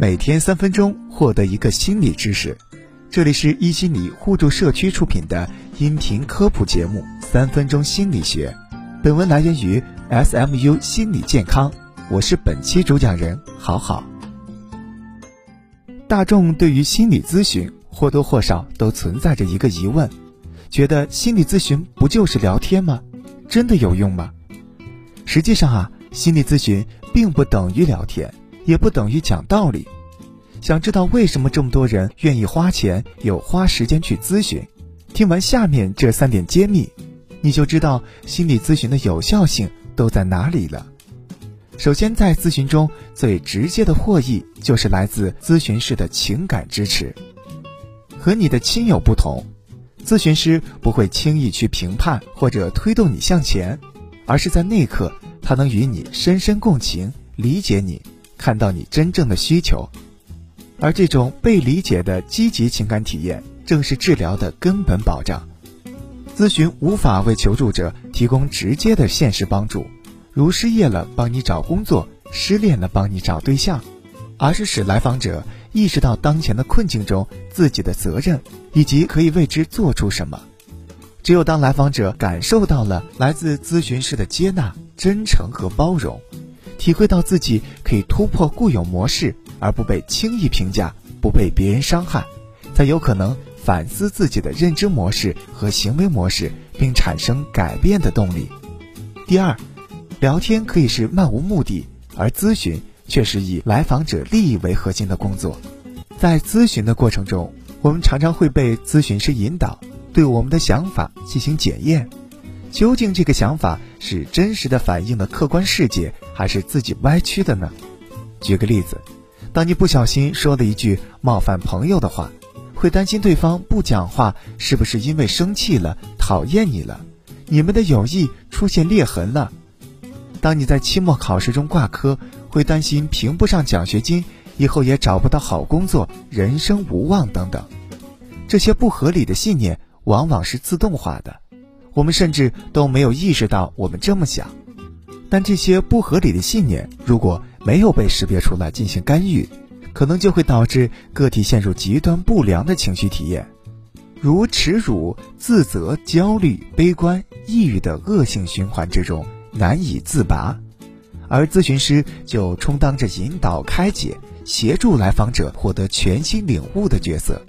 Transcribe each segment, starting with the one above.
每天三分钟，获得一个心理知识。这里是一心理互助社区出品的音频科普节目《三分钟心理学》。本文来源于 SMU 心理健康，我是本期主讲人好好。大众对于心理咨询或多或少都存在着一个疑问，觉得心理咨询不就是聊天吗？真的有用吗？实际上啊，心理咨询并不等于聊天。也不等于讲道理。想知道为什么这么多人愿意花钱又花时间去咨询？听完下面这三点揭秘，你就知道心理咨询的有效性都在哪里了。首先，在咨询中最直接的获益就是来自咨询师的情感支持。和你的亲友不同，咨询师不会轻易去评判或者推动你向前，而是在那一刻他能与你深深共情，理解你。看到你真正的需求，而这种被理解的积极情感体验，正是治疗的根本保障。咨询无法为求助者提供直接的现实帮助，如失业了帮你找工作，失恋了帮你找对象，而是使来访者意识到当前的困境中自己的责任，以及可以为之做出什么。只有当来访者感受到了来自咨询师的接纳、真诚和包容。体会到自己可以突破固有模式，而不被轻易评价，不被别人伤害，才有可能反思自己的认知模式和行为模式，并产生改变的动力。第二，聊天可以是漫无目的，而咨询却是以来访者利益为核心的工作。在咨询的过程中，我们常常会被咨询师引导，对我们的想法进行检验。究竟这个想法是真实的反映了客观世界，还是自己歪曲的呢？举个例子，当你不小心说了一句冒犯朋友的话，会担心对方不讲话是不是因为生气了、讨厌你了，你们的友谊出现裂痕了；当你在期末考试中挂科，会担心评不上奖学金，以后也找不到好工作，人生无望等等。这些不合理的信念往往是自动化的。我们甚至都没有意识到我们这么想，但这些不合理的信念如果没有被识别出来进行干预，可能就会导致个体陷入极端不良的情绪体验，如耻辱、自责、焦虑、悲观、抑郁的恶性循环之中难以自拔，而咨询师就充当着引导、开解、协助来访者获得全新领悟的角色。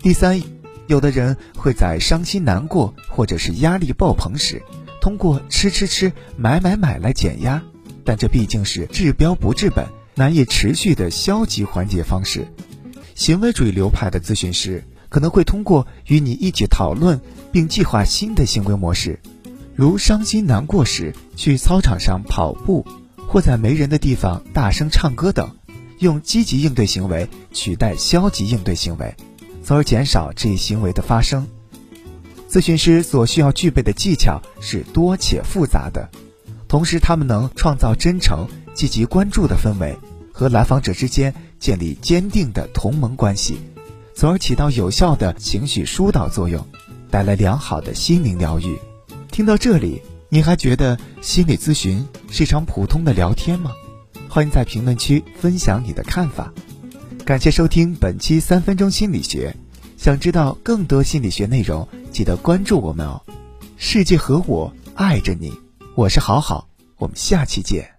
第三。有的人会在伤心难过或者是压力爆棚时，通过吃吃吃、买买买来减压，但这毕竟是治标不治本、难以持续的消极缓解方式。行为主义流派的咨询师可能会通过与你一起讨论并计划新的行为模式，如伤心难过时去操场上跑步，或在没人的地方大声唱歌等，用积极应对行为取代消极应对行为。从而减少这一行为的发生。咨询师所需要具备的技巧是多且复杂的，同时他们能创造真诚、积极关注的氛围，和来访者之间建立坚定的同盟关系，从而起到有效的情绪疏导作用，带来良好的心灵疗愈。听到这里，你还觉得心理咨询是一场普通的聊天吗？欢迎在评论区分享你的看法。感谢收听本期三分钟心理学。想知道更多心理学内容，记得关注我们哦。世界和我爱着你，我是好好，我们下期见。